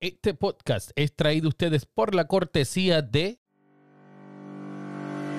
Este podcast es traído ustedes por la cortesía de...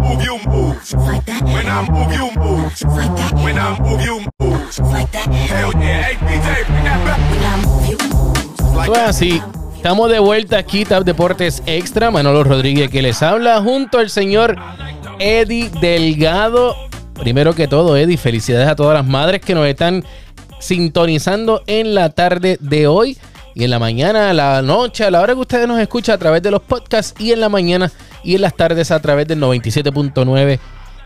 Move, you move. like that, When I move, you move. like that, When I move, you move. like that. Hell yeah. Hey, DJ, bring that back. When I move, you move. Like Eso es así. Estamos de vuelta aquí, Tap Deportes Extra. Manolo Rodríguez que les habla junto al señor Eddie Delgado. Primero que todo, Eddie, felicidades a todas las madres que nos están sintonizando en la tarde de hoy y en la mañana, a la noche, a la hora que ustedes nos escuchan a través de los podcasts y en la mañana y en las tardes a través del 97.9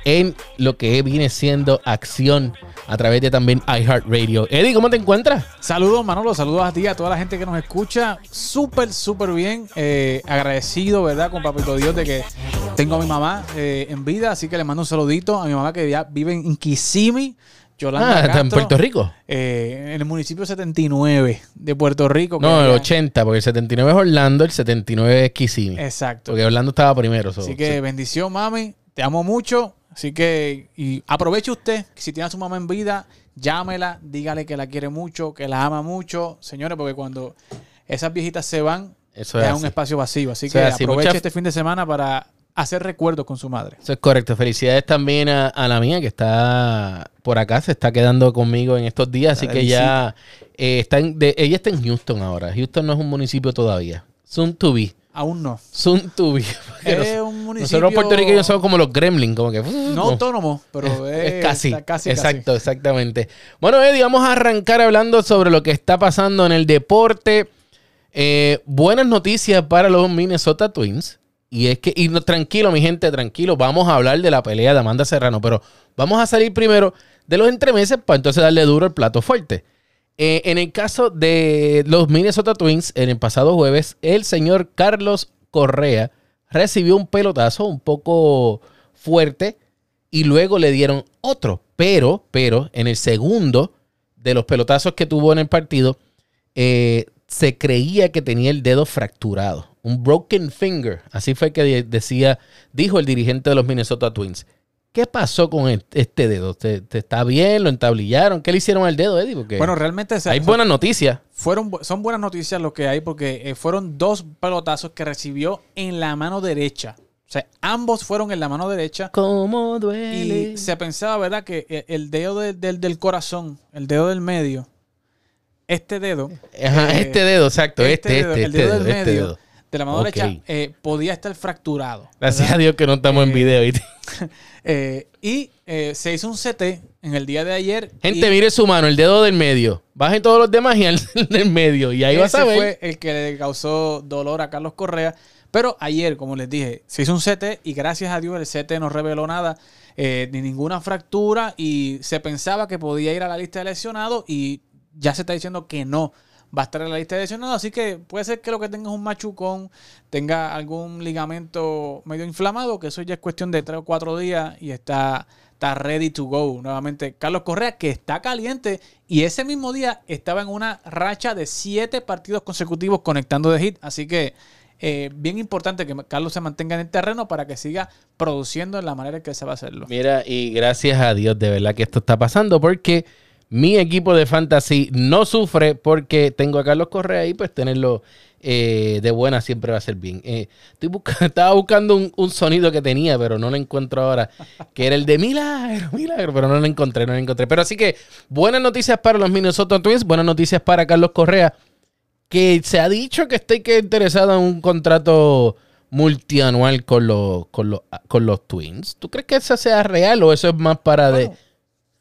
en lo que viene siendo acción a través de también iHeartRadio. Eddie, ¿cómo te encuentras? Saludos, Manolo. Saludos a ti, a toda la gente que nos escucha. Súper, súper bien. Eh, agradecido, ¿verdad? Con Papito Dios de que tengo a mi mamá eh, en vida. Así que le mando un saludito a mi mamá que ya vive en Kissimmee. Yolanda Ah, está en Castro, Puerto Rico. eh, en el municipio 79 de Puerto Rico. No, el ella- 80, porque el 79 es Orlando, el 79 es Kissimmee. Exacto. Porque Orlando estaba primero. so- Así que sí. bendición, mami. Te amo mucho. Así que y aproveche usted. Si tiene a su mamá en vida, llámela, dígale que la quiere mucho, que la ama mucho. Señores, porque cuando esas viejitas se van, Eso es un espacio vacío. Así que así. aproveche este fin de semana para hacer recuerdos con su madre. Eso es correcto. Felicidades también a, a la mía que está por acá, se está quedando conmigo en estos días. Así que ya eh, está en- de- ella está en Houston ahora. Houston no es un municipio todavía. Soon to be. Aún no. Soon to be. Es un municipio Nosotros los puertorriqueños somos como los gremlins, como que... no autónomo, pero es, Es casi, casi, exacto, exactamente. Bueno, Eddie, vamos a arrancar hablando sobre lo que está pasando en el deporte. Eh, buenas noticias para los Minnesota Twins. Y es que, tranquilo, mi gente, tranquilo, vamos a hablar de la pelea de Amanda Serrano, pero vamos a salir primero de los entremeses para entonces darle duro el plato fuerte. Eh, en el caso de los Minnesota Twins, en el pasado jueves, el señor Carlos Correa recibió un pelotazo un poco fuerte y luego le dieron otro. Pero, pero, en el segundo de los pelotazos que tuvo en el partido, eh, se creía que tenía el dedo fracturado. Un broken finger. Así fue que de- decía, dijo el dirigente de los Minnesota Twins. ¿Qué pasó con este dedo? ¿Te, te está bien? ¿Lo entablillaron? ¿Qué le hicieron al dedo, Eddie? Porque Bueno, realmente se- hay buenas noticias. fueron, son buenas noticias lo que hay porque eh, fueron dos pelotazos que recibió en la mano derecha. O sea, ambos fueron en la mano derecha. ¿Cómo duele? Y se pensaba, ¿verdad? Que eh, el dedo de- del- del corazón, el dedo del medio, este dedo, Ajá, eh, este dedo, exacto. Este, dedo, este, el este dedo dedo, del este medio dedo. De la mano Ok. derecha, eh, podía estar fracturado. Gracias ¿verdad? a Dios que no estamos en Eh, video. Eh, y eh, se hizo un CT en el día de ayer. Gente, y mire su mano, el dedo del medio. Bajen todos los demás y al del medio. Y ahí vas a ese ver. fue el que le causó dolor a Carlos Correa. Pero ayer, como les dije, se hizo un CT y gracias a Dios el CT no reveló nada, eh, ni ninguna fractura y se pensaba que podía ir a la lista de lesionados y ya se está diciendo que no va a estar en la lista de lesionados. Así que puede ser que lo que tenga es un machucón, tenga algún ligamento medio inflamado, que eso ya es cuestión de tres o cuatro días y está, está ready to go. Nuevamente, Carlos Correa, que está caliente y ese mismo día estaba en una racha de siete partidos consecutivos conectando de hit. Así que eh, bien importante que Carlos se mantenga en el terreno para que siga produciendo en la manera que se va a hacerlo. Mira, y gracias a Dios de verdad que esto está pasando porque mi equipo de fantasy no sufre porque tengo a Carlos Correa y pues tenerlo eh, de buena siempre va a ser bien. Eh, estoy estaba buscando un, sonido que tenía, pero no lo encuentro ahora, que era el de milagro, milagro, pero no lo encontré, no lo encontré. Pero así que buenas noticias para los Minnesota Twins, buenas noticias para Carlos Correa, que se ha dicho que está que interesado en un contrato multianual con los, con los Twins. ¿Tú crees que eso sea real o eso es más para de...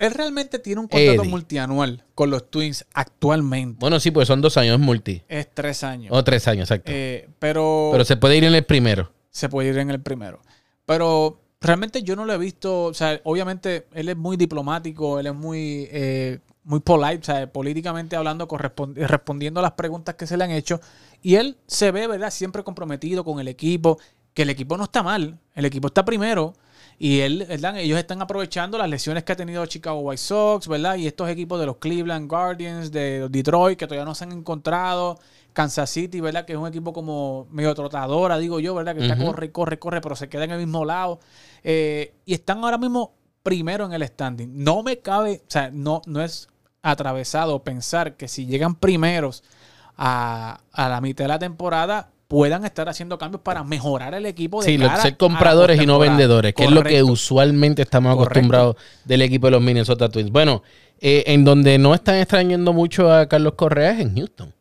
Él realmente tiene un contrato Eddie. multianual con los Twins actualmente. Bueno, sí, pues son dos años, es multi. Es tres años. O tres años, exacto. Eh, pero Pero se puede ir en el primero. se puede ir en el primero. Pero realmente yo no lo he visto, o sea, obviamente él es muy diplomático, él es muy eh, muy polite, o sea, políticamente hablando, respondiendo a las preguntas que se le han hecho. Y él se ve, ¿verdad? Siempre comprometido con el equipo, que el equipo no está mal, el equipo está primero. Y él, ¿verdad? ellos están aprovechando las lesiones que ha tenido Chicago White Sox, ¿verdad? Y estos equipos de los Cleveland Guardians, de Detroit, que todavía no se han encontrado. Kansas City, ¿verdad? Que es un equipo como medio trotadora, digo yo, ¿verdad? Que está corre, corre, corre, pero se queda en el mismo lado. Eh, y están ahora mismo primero en el standing. No me cabe, o sea, no, no es atravesado pensar que si llegan primeros a, a la mitad de la temporada puedan estar haciendo cambios para mejorar el equipo de Sí, cara ser compradores y no vendedores, que es lo que usualmente estamos Correcto. acostumbrados del equipo de los Minnesota Twins. Bueno, eh, en donde no están extrañando mucho a Carlos Correa es en Houston,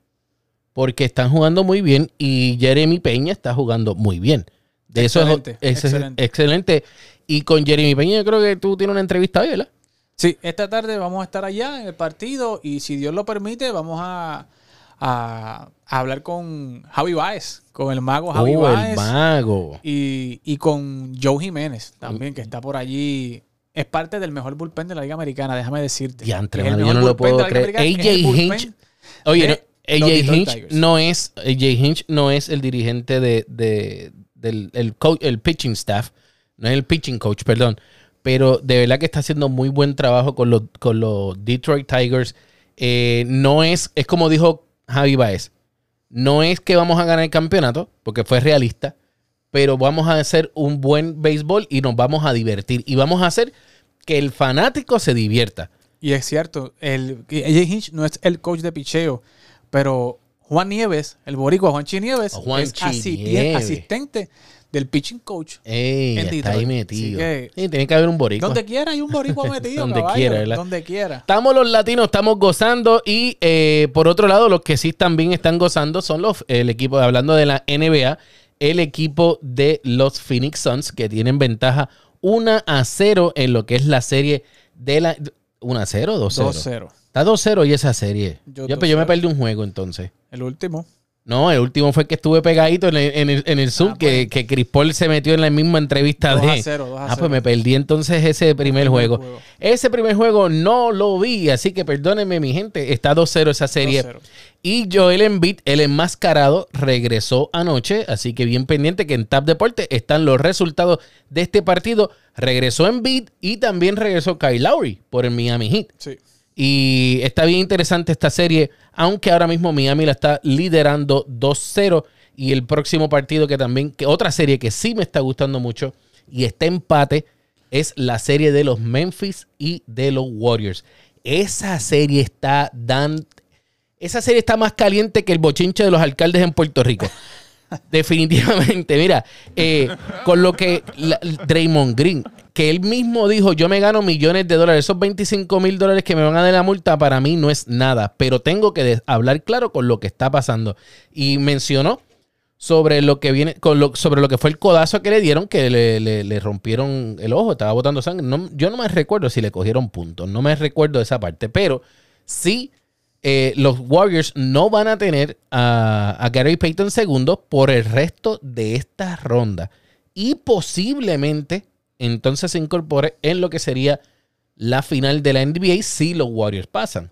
porque están jugando muy bien y Jeremy Peña está jugando muy bien. De eso es- Excelente, es, excelente. excelente. Y con Jeremy Peña yo creo que tú tienes una entrevista hoy, ¿verdad? Sí, esta tarde vamos a estar allá en el partido y si Dios lo permite vamos a, a- a hablar con Javi Baez, con el mago Javi Oh, el Baez mago. y, y con Joe Jiménez también, que está por allí. Es parte del mejor bullpen de la Liga Americana, déjame decirte. Es el mano, yo no lo puedo creer. El AJ Hinch. Oye, no, AJ Hinch no es AJ Hinch no es el dirigente de, de- del el, coach, el pitching staff, no es el pitching coach, perdón, pero de verdad que está haciendo muy buen trabajo con los, con los Detroit Tigers. Eh, no es, es como dijo Javi Baez, no es que vamos a ganar el campeonato, porque fue realista, pero vamos a hacer un buen béisbol y nos vamos a divertir y vamos a hacer que el fanático se divierta. Y es cierto, el AJ Hinch no es el coach de picheo, pero Juan Nieves, el boricua Juanchi Nieves, es Nieves. asistente del pitching coach. Ey, En está ahí metido. Que- Sí, tiene que haber un boricua. Donde quiera hay un boricua metido, Donde caballo, quiera, ¿verdad? Donde quiera. Estamos los latinos, estamos gozando y eh, por otro lado los que sí también están gozando son los el equipo, hablando de la NBA, el equipo de los Phoenix Suns que tienen ventaja 1 a 0 en lo que es la serie de la 1 a 0 2 0. 2-0. Está 2 0 y esa serie. Yo ya, pues yo me 2-0. perdí un juego entonces. El último. No, el último fue que estuve pegadito en el, en el, en el Zoom, Ah, que, pues. que Chris Paul se metió en la misma entrevista 2 de... a 0, 2 a ah, 0. pues me perdí entonces ese primer juego. juego. Ese primer juego no lo vi, así que perdónenme mi gente, está 2-0 esa serie. 2-0. Y Joel Embiid, el enmascarado, regresó anoche, así que bien pendiente que en Tap Deporte están los resultados de este partido. Regresó Embiid y también regresó Kyle Lowry por el Miami Heat. Sí. Y está bien interesante esta serie, aunque ahora mismo Miami la está liderando 2-0. Y el próximo partido que también, que otra serie que sí me está gustando mucho y está empate, es la serie de los Memphis y de los Warriors. Esa serie está dan, esa serie está más caliente que el bochinche de los alcaldes en Puerto Rico. Definitivamente, mira, eh, con lo que la- Draymond Green, que él mismo dijo, yo me gano millones de dólares, esos 25 mil dólares que me van a dar la multa para mí no es nada, pero tengo que hablar claro con lo que está pasando. Y mencionó sobre lo que viene, con lo, sobre lo que fue el codazo que le dieron, que le, le- le rompieron el ojo, estaba botando sangre. No- yo no me recuerdo si le cogieron puntos, no me recuerdo esa parte, pero sí eh, los Warriors no van a tener a, a Gary Payton segundo por el resto de esta ronda. Y posiblemente entonces se incorpore en lo que sería la final de la NBA si los Warriors pasan.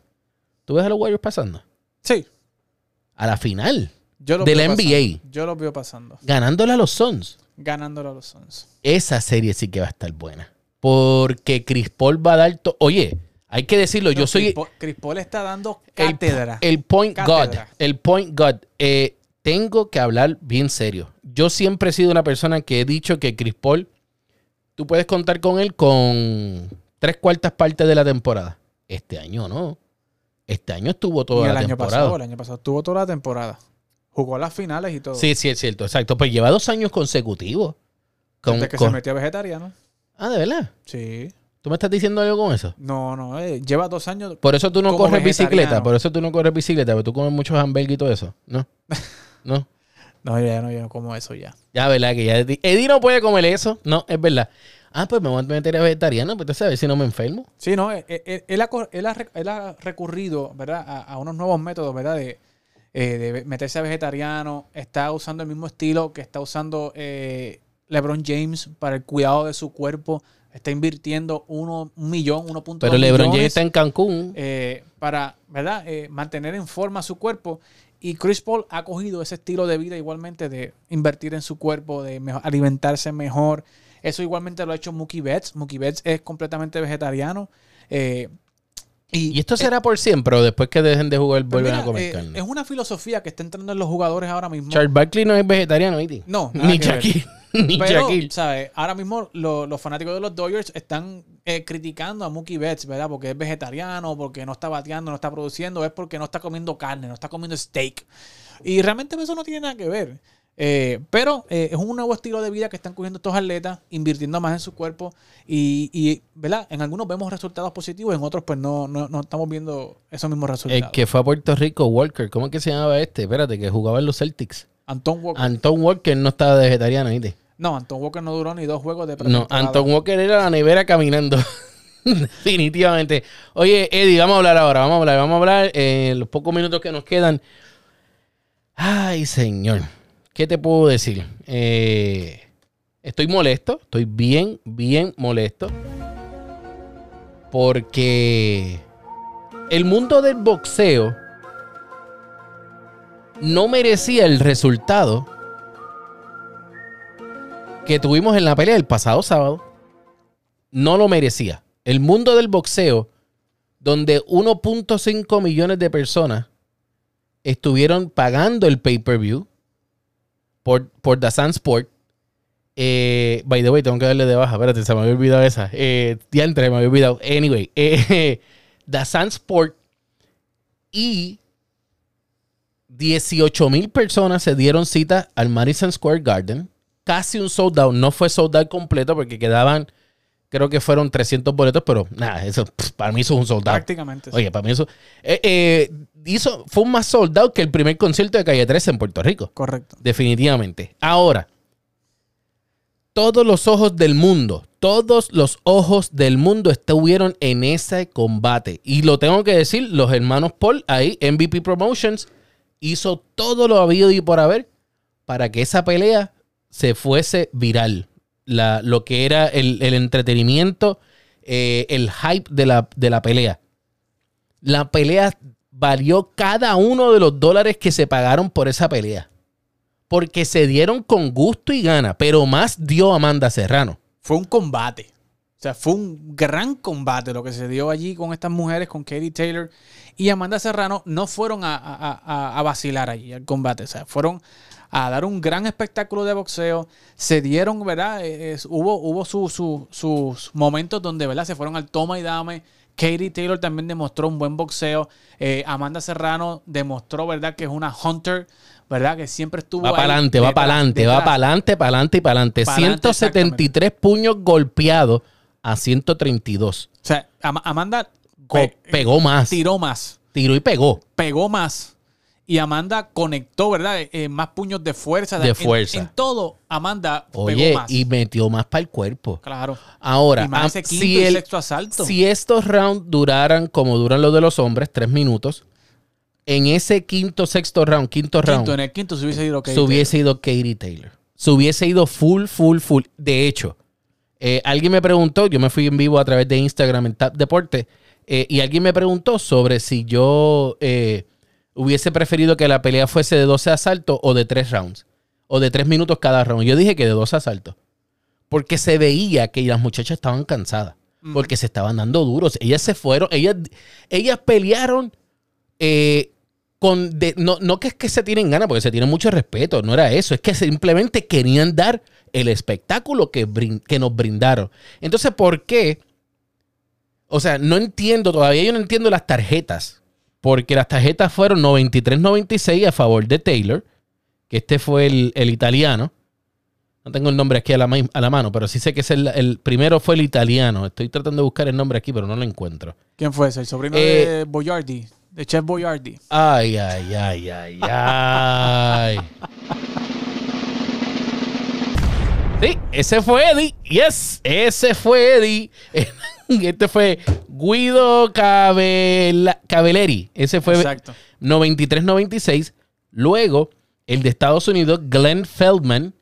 ¿Tú ves a los Warriors pasando? Sí. A la final, Yo lo De la pasando. NBA. Yo lo veo pasando. ganándole a los Suns. Ganándole a los Suns. Esa serie sí que va a estar buena. Porque Chris Paul va a dar... Oye, hay que decirlo, yo soy... Chris Paul- está dando el, cátedra. el point Cátedra. God. El point God. Eh, tengo que hablar bien serio. Yo siempre he sido una persona que he dicho que Chris Paul, tú puedes contar con él con tres cuartas partes de la temporada. Este año no. Este año estuvo y toda el la año temporada. pasado, el año pasado tuvo toda la temporada. Jugó las finales y todo. Sí, sí, es cierto. Exacto. Pues lleva dos años consecutivos. Con- Desde que con- se metió vegetariano. Ah, ¿de verdad? Sí. ¿Tú me estás diciendo algo con eso? No, no, eh, lleva dos años. Por eso tú no corres bicicleta. Por eso tú no corres bicicleta. Porque tú comes muchos hamburgues y todo eso. No. No. No, ya no, yo no como eso ya. Ya, ¿verdad? Que ya Eddie, no puede comer eso. No, es verdad. Ah, pues me voy a meter a vegetariano, pues entonces a ver si no me enfermo. Sí, no, él, él- él ha, cor- él ha él ha recurrido, ¿verdad? A, a unos nuevos métodos, ¿verdad? De, eh, de meterse a vegetariano. Está usando el mismo estilo que está usando eh, LeBron James para el cuidado de su cuerpo está invirtiendo uno, un millón, 1.2 Pero LeBron James está en Cancún. eh, para, ¿verdad? Eh, mantener en forma su cuerpo. Y Chris Paul ha cogido ese estilo de vida igualmente de invertir en su cuerpo, de alimentarse mejor. Eso igualmente lo ha hecho Mookie Betts. Mookie Betts es completamente vegetariano. Eh, y, y esto será por siempre o después que dejen de jugar pues vuelven mira, a comer eh, carne. es una filosofía que está entrando en los jugadores ahora mismo. Charles Barkley no es vegetariano, ¿viste? No, Ni. Shaquille. Ni Pero. ¿sabes? Ahora mismo lo- los fanáticos de los Dodgers están eh, criticando a Mookie Betts, ¿verdad? Porque es vegetariano, porque no está bateando, no está produciendo, es porque no está comiendo carne, no está comiendo steak. Y realmente eso no tiene nada que ver. Eh, pero eh, es un nuevo estilo de vida que están cogiendo estos atletas, invirtiendo más en su cuerpo y, y, ¿verdad? En algunos vemos resultados positivos, en otros pues no, no, no estamos viendo esos mismos resultados. El que fue a Puerto Rico, Walker. ¿Cómo es que se llamaba este? Espérate, que jugaba en los Celtics. Anton Walker. Anton Walker no estaba vegetariano, ¿viste? No, Anton Walker no duró ni dos juegos de No. Anton Walker era la nevera caminando. Definitivamente. Oye, Eddie, vamos a hablar ahora. Vamos a hablar, vamos a hablar en los pocos minutos que nos quedan. Ay, señor. ¿Qué te puedo decir? Eh, estoy molesto. Estoy bien, bien molesto. Porque el mundo del boxeo no merecía el resultado que tuvimos en la pelea el pasado sábado. No lo merecía. El mundo del boxeo, donde 1.5 millones de personas estuvieron pagando el pay-per-view por, por The Sun Sport. Eh, by the way, tengo que darle de baja. Espérate, se me había olvidado esa. Eh, diantre, me había olvidado. Anyway, eh, The Sun Sport y 18 mil personas se dieron cita al Madison Square Garden. Casi un sold out. No fue sold out completo porque quedaban, creo que fueron 300 boletos, pero nada, eso pff, para mí eso es un sold out. Prácticamente. sí. Oye, para mí eso. eh, eh, hizo, fue un más sold out que el primer concierto de Calle 13 en Puerto Rico. Correcto. Definitivamente. Ahora, todos los ojos del mundo, todos los ojos del mundo estuvieron en ese combate. Y lo tengo que decir, los hermanos Paul, ahí, MVP Promotions, hizo todo lo habido y por haber para que esa pelea se fuese viral. La, lo que era el, el entretenimiento, eh, el hype de la, de la pelea. La pelea valió cada uno de los dólares que se pagaron por esa pelea. Porque se dieron con gusto y gana, pero más dio Amanda Serrano. Fue un combate. O sea, fue un gran combate lo que se dio allí con estas mujeres, con Katie Taylor y Amanda Serrano. No fueron a, a- a- vacilar allí al combate. O sea, fueron a dar un gran espectáculo de boxeo. Se dieron, ¿verdad? Eh, es- hubo hubo su- su- sus momentos donde, ¿verdad? Se fueron al toma y dame. Katie Taylor también demostró un buen boxeo. Eh, Amanda Serrano demostró, ¿verdad? Que es una hunter, ¿verdad? Que siempre estuvo Va para adelante, va para adelante, va para adelante, para adelante y para adelante. Pa'lante, 173 puños golpeados a 132. O sea, Am- Amanda pe- pegó más. tiró más, Tiró y pegó. pegó más. Y Amanda conectó, ¿verdad? Eh, más puños de fuerza. De En- fuerza. En, todo, Amanda Oye, pegó más. y metió más para el cuerpo. claro. Ahora, y más ese quinto si, y el- sexto asalto. si estos rounds duraran como duran los de los hombres, tres minutos, en ese quinto, sexto round, quinto round, quinto, en el quinto se hubiese ido Katie se hubiese ido Katie Taylor. Se hubiese ido full, full, full. De hecho, eh, alguien me preguntó, yo me fui en vivo a través de Instagram en Tap Deporte, eh, y alguien me preguntó sobre si yo eh, hubiese preferido que la pelea fuese de 12 asaltos o de 3 rounds, o de 3 minutos cada round. Yo dije que de 12 asaltos, porque se veía que las muchachas estaban cansadas, porque se estaban dando duros. Ellas se fueron, ellas, ellas pelearon eh, con de- no, no que es que se tienen ganas, porque se tienen mucho respeto, no era eso, es que simplemente querían dar el espectáculo que, brin- que nos brindaron. Entonces, ¿por qué? O sea, no entiendo, todavía yo no entiendo las tarjetas, porque las tarjetas fueron 93-96 a favor de Taylor, que este fue el, el italiano. No tengo el nombre aquí a la, ma- a la mano, pero sí sé que es el, el primero fue el italiano. Estoy tratando de buscar el nombre aquí, pero no lo encuentro. ¿Quién fue ese? El sobrino Eh, de Boyardi, de Chef Boyardi. Ay, ay, ay, ay, ay. Sí, ese fue Eddie. Yes, ese fue Eddie. Este fue Guido Cabela- Cavelleri. Ese fue Exacto. 93-96. Luego, el de Estados Unidos, Glenn Feldman,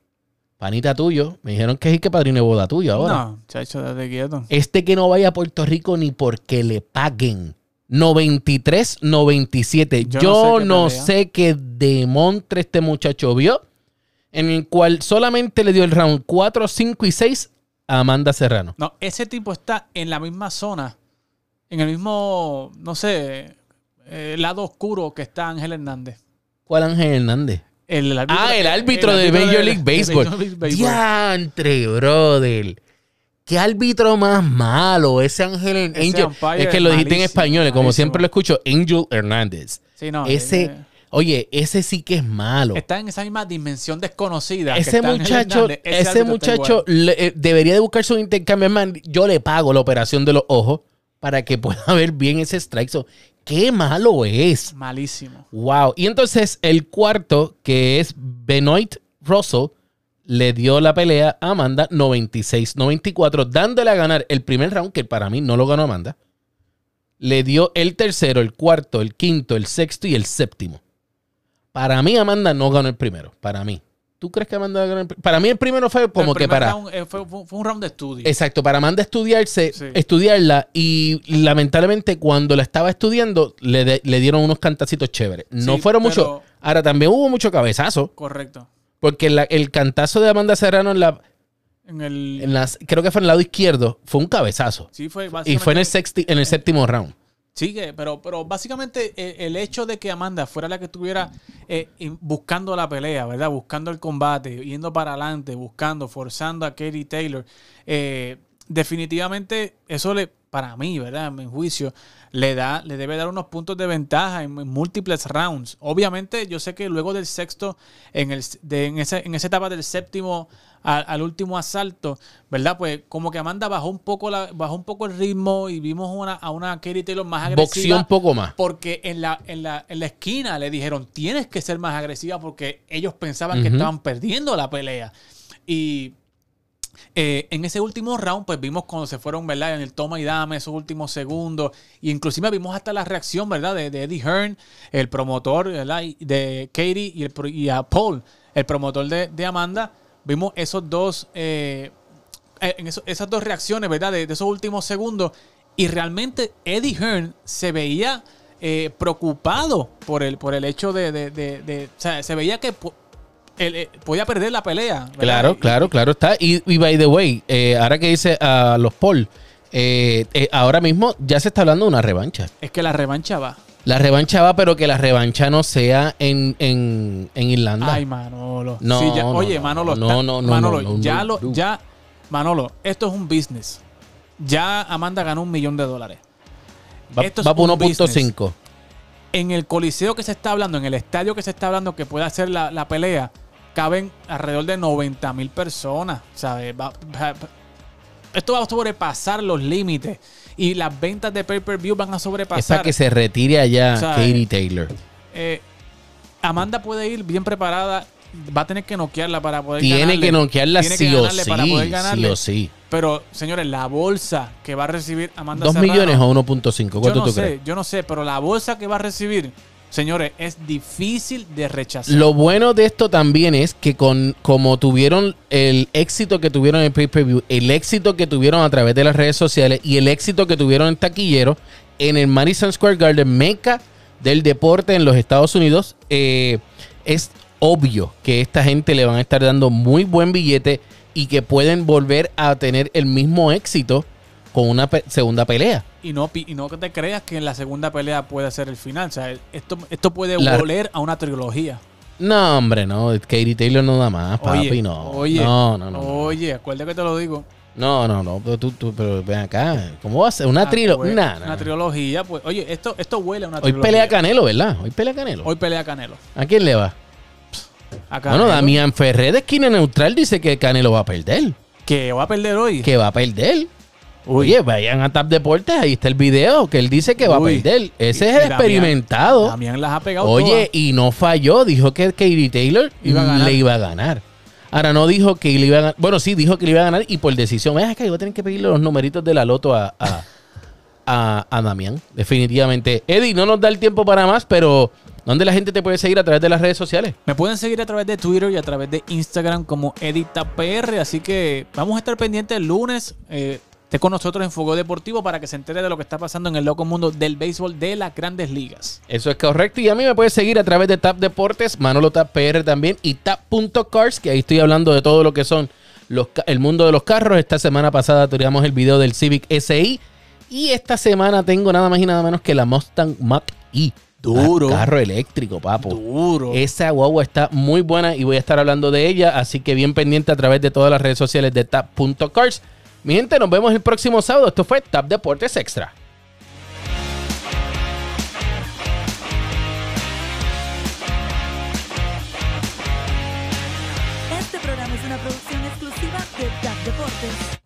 panita tuyo, me dijeron que es el que padrino de boda tuyo ahora. No, chacho, date quieto. Este que no vaya a Puerto Rico ni porque le paguen. 93-97. Yo, Yo no no sé, sé qué qué demontre este muchacho vio, en el cual solamente le dio el round 4, 5 y 6 a Amanda Serrano. No, ese tipo está en la misma zona, en el mismo, no sé, eh, lado oscuro que está Ángel Hernández. ¿Cuál Ángel Hernández? El árbitro- Ah, el árbitro de árbitro Major League de Baseball. Major League Baseball. Diantre, brother. ¿Qué árbitro más malo? Ese Ángel Angel. Es que lo dijiste en malísimo, español, como malísimo. siempre lo escucho, Angel Hernández. Sí, no, ese, oye, ese sí que es malo. está en esa misma dimensión desconocida. que Ese está muchacho, Hernández. ese, muchacho le- eh, debería de buscar su intercambio. Man, yo le pago la operación de los ojos para que pueda ver bien ese strike. zone. Qué malo es. Malísimo. Wow. Y entonces el cuarto, que es Benoit Russell, le dio la pelea a Amanda 96-94, dándole a ganar el primer round, que para mí no lo ganó Amanda. Le dio el tercero, el cuarto, el quinto, el sexto y el séptimo. Para mí Amanda no ganó el primero. Para mí. ¿Tú crees que Amanda ganó el primero? Para mí el primero fue como que para... round, eh, fue, un round de estudio. Exacto, para Amanda estudiarse, Sí. estudiarla y lamentablemente cuando la estaba estudiando le, de- le dieron unos cantacitos chéveres. No Sí, fueron pero- muchos. Ahora también hubo mucho cabezazo Correcto. porque la- el cantazo de Amanda Serrano en la, En el. en las, creo que fue en el lado izquierdo, fue un cabezazo. sí, fue Y fue en el, sexti- en el séptimo round. Sí, que- pero, pero básicamente eh, el hecho de que Amanda fuera la que estuviera eh, buscando la pelea, ¿verdad? Buscando el combate, yendo para adelante, buscando, forzando a Katie Taylor, eh, definitivamente eso le, para mí, ¿verdad? En mi juicio, le da, le debe dar unos puntos de ventaja en, en múltiples rounds. Obviamente, yo sé que luego del sexto, en, el, de- en, esa, en esa etapa del séptimo al, al último asalto, ¿verdad? Pues como que Amanda bajó un poco la, bajó un poco el ritmo y vimos una, a una Katie Taylor más agresiva. Boxeó un poco más. Porque en la, en, la, en la esquina le dijeron, tienes que ser más agresiva porque ellos pensaban que estaban perdiendo la pelea. Y eh, en ese último round, pues vimos cuando se fueron, ¿verdad? En el toma y dame, esos últimos segundos. Y inclusive vimos hasta la reacción, ¿verdad? De, Eddie Hearn, el promotor, De Katie y, el, a Paul, el promotor de, Amanda. Vimos esos dos, eh, eh, esas dos reacciones, ¿verdad? De, esos últimos segundos. Y realmente Eddie Hearn se veía preocupado por el, por el hecho de- O sea, se veía que él, eh, podía perder la pelea. ¿verdad? Claro, claro, claro está. Y, y by the way, eh, ahora que dice a los Paul, eh, eh, ahora mismo ya se está hablando de una revancha. Es que la revancha va. La revancha va, pero que la revancha no sea en, en, en Irlanda. Ay, Manolo. No, Sí, ya- no, oye, no, Manolo, no, está- no, no, Manolo, no, no, ya lo, ya, Manolo, esto es un business. Ya Amanda ganó un millón de dólares. va esto es va por un 1.5. En el coliseo que se está hablando, en el estadio que se está hablando que puede hacer la, la pelea, caben alrededor de 90 mil personas. ¿sabes? Va- va- esto va a sobrepasar los límites. Y las ventas de pay-per-view van a Es sobrepasar. para que se retire allá sea, Katie Taylor. Eh, Amanda puede ir bien preparada. Va a tener que noquearla para poder Tiene ganarle. que noquearla Tiene que sí o sí. para poder Sí o sí. Pero, señores, la bolsa que va a recibir Amanda ¿Dos Serrano, millones o 1.5? yo ¿Cuánto no tú sé, crees? yo no sé, pero la bolsa que va a recibir, señores, es difícil de rechazar. Lo bueno de esto también es que con como tuvieron el éxito que tuvieron en pay-per-view, el éxito que tuvieron a través de las redes sociales y el éxito que tuvieron en taquillero en el Madison Square Garden, meca del deporte en los Estados Unidos, eh, es obvio que esta gente le van a estar dando muy buen billete y que pueden volver a tener el mismo éxito con una pe- segunda pelea. Y no, y no te creas que en la segunda pelea puede ser el final. O sea, esto, esto puede La- volver a una trilogía. No, hombre, no. Katie Taylor no da más, papi, oye, no. oye, no, no. Oye, acuérdate que te lo digo. No, no, no, pero tú, tú, pero ven acá. ¿Cómo va a ser? Una Ah, trilogía. pues, Nah, nah, Una trilogía, pues. Oye, esto, esto huele a una Hoy trilogía. pelea Canelo, ¿verdad? Hoy pelea Canelo. Hoy pelea Canelo. ¿A quién le va? A Canelo. Bueno, Damián Ferrer de esquina neutral dice que Canelo va a perder. Que va a perder hoy. Que va a perder. Oye, vayan a Tap Deportes, ahí está el video que él dice que va Uy. a perder. Ese es el experimentado. Damián las ha pegado Oye, todas. y no falló. Dijo que Katie Taylor Iba a ganar. le iba a ganar. Ahora no dijo que le iba a ganar. Bueno, sí, dijo que le iba a ganar y por decisión. Es que iba a tener que pedirle los numeritos de la loto a, a, a, a Damián, definitivamente. Eddie, no nos da el tiempo para más, pero ¿dónde la gente te puede seguir a través de las redes sociales? Me pueden seguir a través de Twitter y a través de Instagram como EditaPR, así que vamos a estar pendientes el lunes. Eh, esté con nosotros en Fuego Deportivo para que se entere de lo que está pasando en el loco mundo del béisbol de las grandes ligas. Eso es correcto. Y a mí me puedes seguir a través de Tap Deportes, Manolo Tap PR también y Tap.cars, que ahí estoy hablando de todo lo que son los, el mundo de los carros. Esta semana pasada teníamos el video del Civic SI. Y esta semana tengo nada más y nada menos que la Mustang Mach-E. Duro. Ah, Carro eléctrico, papo. Duro. Esa guagua está muy buena y voy a estar hablando de ella, así que bien pendiente a través de todas las redes sociales de tap.cars. Mi gente, nos vemos el próximo sábado. Esto fue Tap Deportes Extra. Este programa es una producción exclusiva de Tap Deportes.